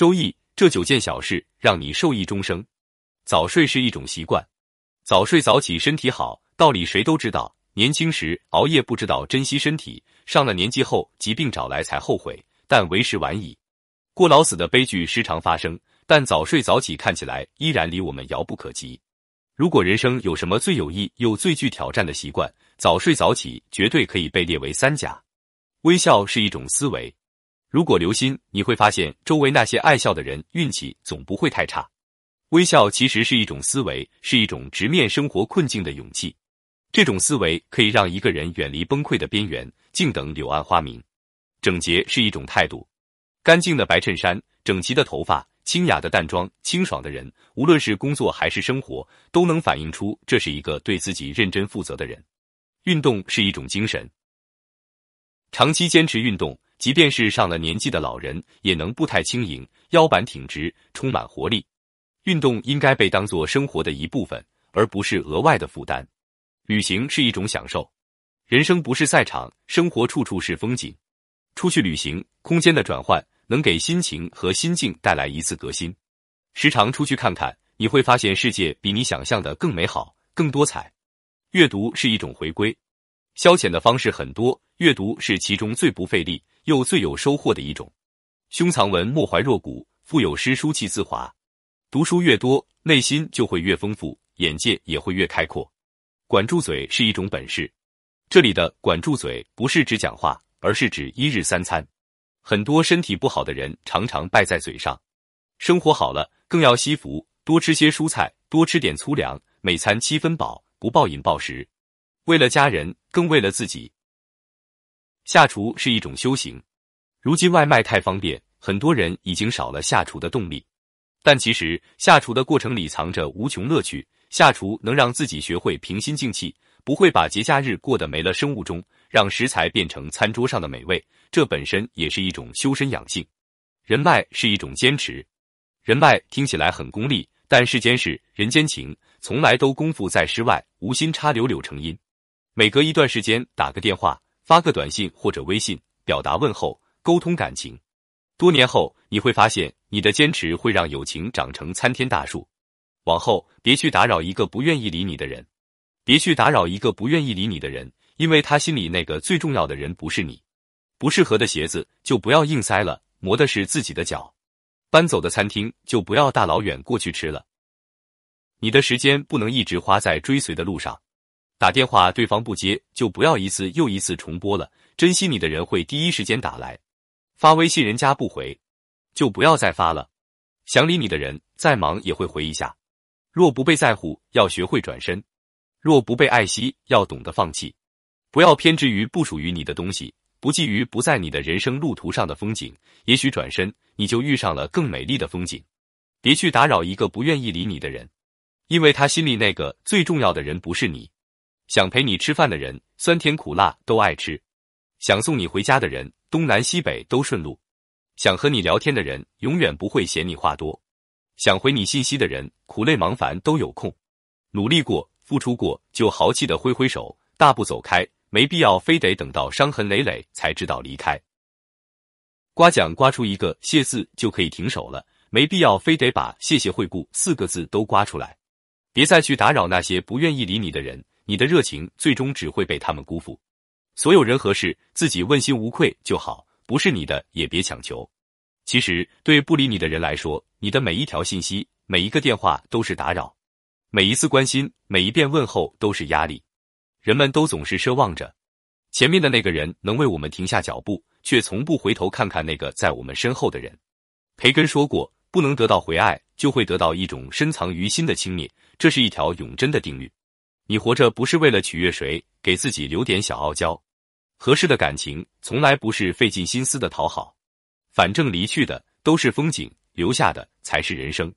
周易这九件小事让你受益终生。早睡是一种习惯，早睡早起身体好，道理谁都知道。年轻时熬夜不知道珍惜身体，上了年纪后疾病找来才后悔，但为时晚矣。过劳死的悲剧时常发生，但早睡早起看起来依然离我们遥不可及。如果人生有什么最有益又最具挑战的习惯，早睡早起绝对可以被列为三甲。微笑是一种思维，如果留心，你会发现周围那些爱笑的人运气总不会太差。微笑其实是一种思维，是一种直面生活困境的勇气。这种思维可以让一个人远离崩溃的边缘，静等柳暗花明。整洁是一种态度，干净的白衬衫，整齐的头发，清雅的淡妆，清爽的人，无论是工作还是生活，都能反映出这是一个对自己认真负责的人。运动是一种精神，长期坚持运动，即便是上了年纪的老人，也能步态轻盈，腰板挺直，充满活力。运动应该被当做生活的一部分，而不是额外的负担。旅行是一种享受，人生不是赛场，生活处处是风景。出去旅行，空间的转换能给心情和心境带来一次革新。时常出去看看，你会发现世界比你想象的更美好、更多彩。阅读是一种回归，消遣的方式很多，阅读是其中最不费力又最有收获的一种。胸藏文，莫怀若谷；腹有诗，书气自华。读书越多，内心就会越丰富，眼界也会越开阔。管住嘴是一种本事，这里的管住嘴不是指讲话，而是指一日三餐。很多身体不好的人常常败在嘴上，生活好了更要惜福，多吃些蔬菜，多吃点粗粮，每餐七分饱，不暴饮暴食。为了家人，更为了自己。下厨是一种修行，如今外卖太方便，很多人已经少了下厨的动力。但其实下厨的过程里藏着无穷乐趣。下厨能让自己学会平心静气，不会把节假日过得没了生物钟，让食材变成餐桌上的美味，这本身也是一种修身养性。人脉是一种坚持，人脉听起来很功利，但世间事、人间情，从来都功夫在诗外，无心插柳柳成荫。每隔一段时间打个电话、发个短信或者微信，表达问候，沟通感情。多年后你会发现，你的坚持会让友情长成参天大树。往后别去打扰一个不愿意理你的人，别去打扰一个不愿意理你的人，因为他心里那个最重要的人不是你。不适合的鞋子就不要硬塞了，磨的是自己的脚。搬走的餐厅就不要大老远过去吃了。你的时间不能一直花在追随的路上。打电话对方不接，就不要一次又一次重拨了。珍惜你的人会第一时间打来。发微信人家不回，就不要再发了。想理你的人再忙也会回一下。若不被在乎，要学会转身；若不被爱惜，要懂得放弃。不要偏执于不属于你的东西，不觊觎不在你的人生路途上的风景。也许转身，你就遇上了更美丽的风景。别去打扰一个不愿意理你的人，因为他心里那个最重要的人不是你。想陪你吃饭的人，酸甜苦辣都爱吃；想送你回家的人，东南西北都顺路；想和你聊天的人，永远不会嫌你话多。想回你信息的人，苦累忙烦都有空。努力过，付出过，就豪气的挥挥手，大步走开，没必要非得等到伤痕累累才知道离开。刮奖刮出一个谢字就可以停手了，没必要非得把谢谢惠顾四个字都刮出来。别再去打扰那些不愿意理你的人，你的热情最终只会被他们辜负。所有人和事，自己问心无愧就好，不是你的也别强求。其实，对不理你的人来说，你的每一条信息、每一个电话都是打扰，每一次关心、每一遍问候都是压力。人们都总是奢望着前面的那个人能为我们停下脚步，却从不回头看看那个在我们身后的人。培根说过：“不能得到回爱，就会得到一种深藏于心的轻蔑。”这是一条永贞的定律。你活着不是为了取悦谁，给自己留点小傲娇。合适的感情从来不是费尽心思的讨好。反正离去的都是风景，留下的才是人生。